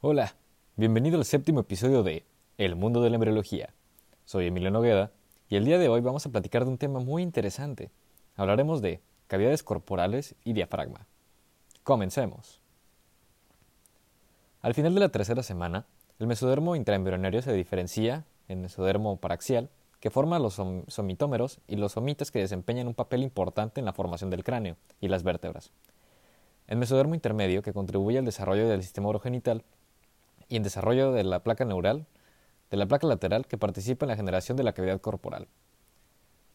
Hola, bienvenido al séptimo episodio de El mundo de la embriología. Soy Emilio Nogueda y el día de hoy vamos a platicar de un tema muy interesante. Hablaremos de cavidades corporales y diafragma. Comencemos. Al final de la tercera semana, el mesodermo intraembrionario se diferencia en mesodermo paraxial, que forma los somitómeros y los somitas que desempeñan un papel importante en la formación del cráneo y las vértebras. El mesodermo intermedio, que contribuye al desarrollo del sistema urogenital y en desarrollo de la placa neural, de la placa lateral que participa en la generación de la cavidad corporal.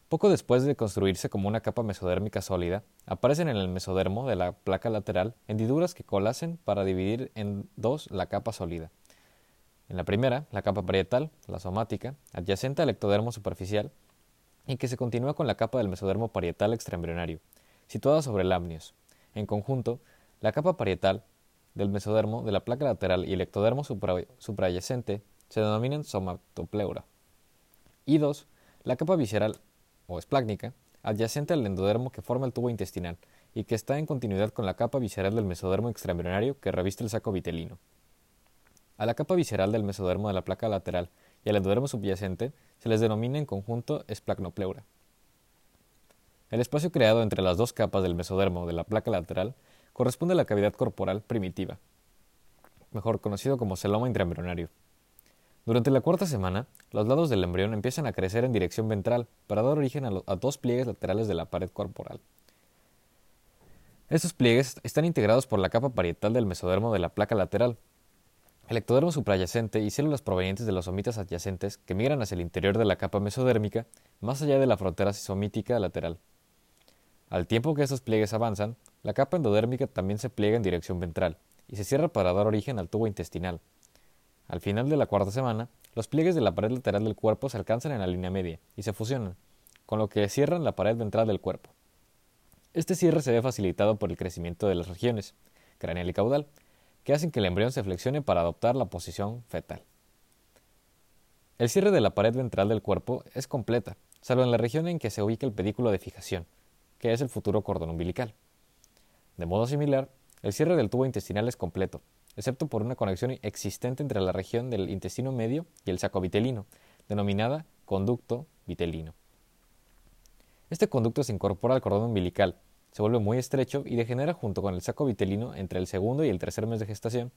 Poco después de construirse como una capa mesodérmica sólida, aparecen en el mesodermo de la placa lateral hendiduras que colacen para dividir en dos la capa sólida. En la primera, la capa parietal, la somática, adyacente al ectodermo superficial, y que se continúa con la capa del mesodermo parietal extraembrionario, situada sobre el amnios. En conjunto, la capa parietal del mesodermo, de la placa lateral y el ectodermo suprayacente se denominan somatopleura. Y dos, la capa visceral o esplácnica, adyacente al endodermo que forma el tubo intestinal y que está en continuidad con la capa visceral del mesodermo extraembrionario que reviste el saco vitelino. A la capa visceral del mesodermo de la placa lateral y al endodermo subyacente se les denomina en conjunto esplacnopleura. El espacio creado entre las dos capas del mesodermo de la placa lateral corresponde a la cavidad corporal primitiva, mejor conocido como celoma intraembrionario. Durante la cuarta semana, los lados del embrión empiezan a crecer en dirección ventral para dar origen a, dos pliegues laterales de la pared corporal. Estos pliegues están integrados por la capa parietal del mesodermo de la placa lateral, el ectodermo suprayacente y células provenientes de los somitas adyacentes que migran hacia el interior de la capa mesodérmica, más allá de la frontera somítica lateral. Al tiempo que estos pliegues avanzan, la capa endodérmica también se pliega en dirección ventral y se cierra para dar origen al tubo intestinal. Al final de la cuarta semana, los pliegues de la pared lateral del cuerpo se alcanzan en la línea media y se fusionan, con lo que cierran la pared ventral del cuerpo. Este cierre se ve facilitado por el crecimiento de las regiones, craneal y caudal, que hacen que el embrión se flexione para adoptar la posición fetal. El cierre de la pared ventral del cuerpo es completa, salvo en la región en que se ubica el pedículo de fijación, que es el futuro cordón umbilical. De modo similar, el cierre del tubo intestinal es completo, excepto por una conexión existente entre la región del intestino medio y el saco vitelino, denominada conducto vitelino. Este conducto se incorpora al cordón umbilical, se vuelve muy estrecho y degenera junto con el saco vitelino entre el segundo y el tercer mes de gestación.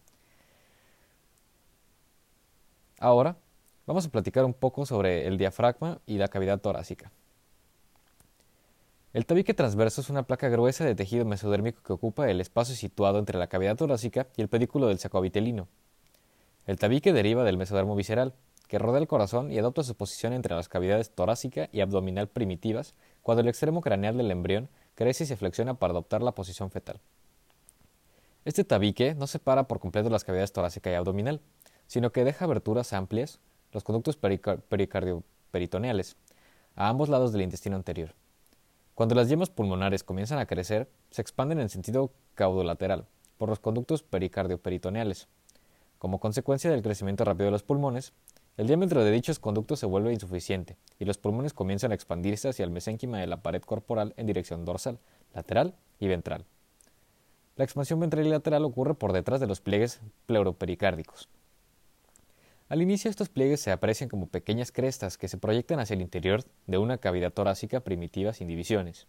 Ahora, vamos a platicar un poco sobre el diafragma y la cavidad torácica. El tabique transverso es una placa gruesa de tejido mesodérmico que ocupa el espacio situado entre la cavidad torácica y el pedículo del sacovitelino. El tabique deriva del mesodermo visceral, que rodea el corazón y adopta su posición entre las cavidades torácica y abdominal primitivas cuando el extremo craneal del embrión crece y se flexiona para adoptar la posición fetal. Este tabique no separa por completo las cavidades torácica y abdominal, sino que deja aberturas amplias, los conductos pericardioperitoneales, a ambos lados del intestino anterior. Cuando las yemas pulmonares comienzan a crecer, se expanden en sentido caudolateral por los conductos pericardioperitoneales. Como consecuencia del crecimiento rápido de los pulmones, el diámetro de dichos conductos se vuelve insuficiente y los pulmones comienzan a expandirse hacia el mesénquima de la pared corporal en dirección dorsal, lateral y ventral. La expansión ventral y lateral ocurre por detrás de los pliegues pleuropericárdicos. Al inicio estos pliegues se aprecian como pequeñas crestas que se proyectan hacia el interior de una cavidad torácica primitiva sin divisiones.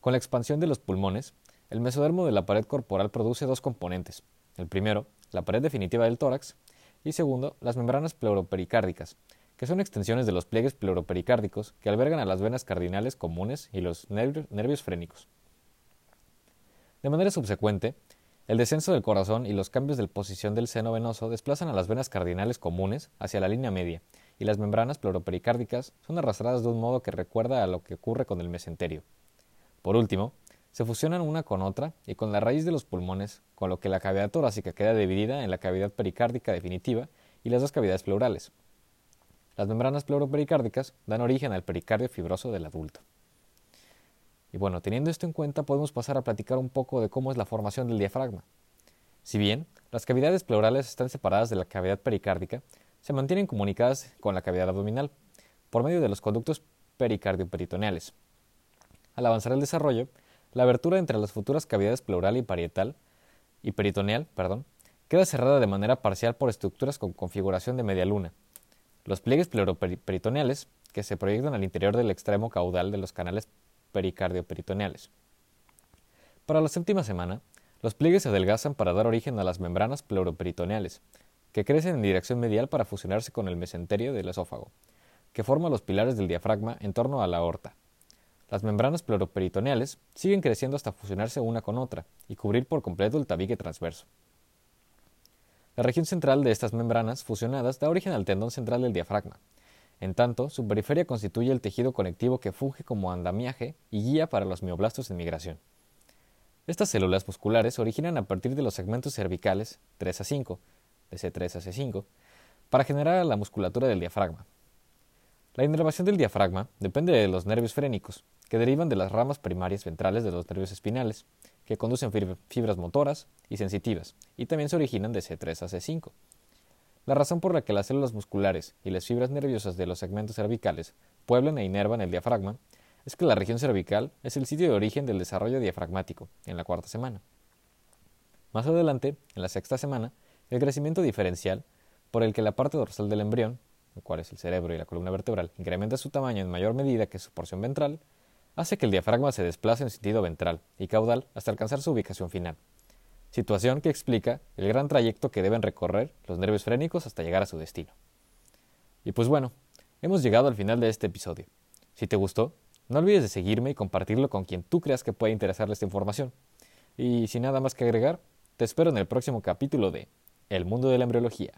Con la expansión de los pulmones, el mesodermo de la pared corporal produce dos componentes. El primero, la pared definitiva del tórax, y segundo, las membranas pleuropericárdicas, que son extensiones de los pliegues pleuropericárdicos que albergan a las venas cardinales comunes y los nervios frénicos. De manera subsecuente, el descenso del corazón y los cambios de posición del seno venoso desplazan a las venas cardinales comunes hacia la línea media, y las membranas pleuropericárdicas son arrastradas de un modo que recuerda a lo que ocurre con el mesenterio. Por último, se fusionan una con otra y con la raíz de los pulmones, con lo que la cavidad torácica queda dividida en la cavidad pericárdica definitiva y las dos cavidades pleurales. Las membranas pleuropericárdicas dan origen al pericardio fibroso del adulto. Y bueno, teniendo esto en cuenta, podemos pasar a platicar un poco de cómo es la formación del diafragma. Si bien las cavidades pleurales están separadas de la cavidad pericárdica, se mantienen comunicadas con la cavidad abdominal por medio de los conductos pericardioperitoneales. Al avanzar el desarrollo, la abertura entre las futuras cavidades pleural y parietal y peritoneal, perdón, queda cerrada de manera parcial por estructuras con configuración de media luna. Los pliegues pleuroperitoneales, que se proyectan al interior del extremo caudal de los canales pericardioperitoneales. Para la séptima semana, los pliegues se adelgazan para dar origen a las membranas pleuroperitoneales, que crecen en dirección medial para fusionarse con el mesenterio del esófago, que forma los pilares del diafragma en torno a la aorta. Las membranas pleuroperitoneales siguen creciendo hasta fusionarse una con otra y cubrir por completo el tabique transverso. La región central de estas membranas fusionadas da origen al tendón central del diafragma. En tanto, su periferia constituye el tejido conectivo que funge como andamiaje y guía para los mioblastos en migración. Estas células musculares originan a partir de los segmentos cervicales 3 a 5, de C3 a C5, para generar la musculatura del diafragma. La inervación del diafragma depende de los nervios frénicos, que derivan de las ramas primarias ventrales de los nervios espinales, que conducen fibras motoras y sensitivas, y también se originan de C3 a C5. La razón por la que las células musculares y las fibras nerviosas de los segmentos cervicales pueblan e inervan el diafragma es que la región cervical es el sitio de origen del desarrollo diafragmático en la cuarta semana. Más adelante, en la sexta semana, el crecimiento diferencial, por el que la parte dorsal del embrión, el cual es el cerebro y la columna vertebral, incrementa su tamaño en mayor medida que su porción ventral, hace que el diafragma se desplace en sentido ventral y caudal hasta alcanzar su ubicación final, situación que explica el gran trayecto que deben recorrer los nervios frénicos hasta llegar a su destino. Y pues bueno, hemos llegado al final de este episodio. Si te gustó, no olvides de seguirme y compartirlo con quien tú creas que pueda interesarle esta información. Y sin nada más que agregar, te espero en el próximo capítulo de El mundo de la embriología.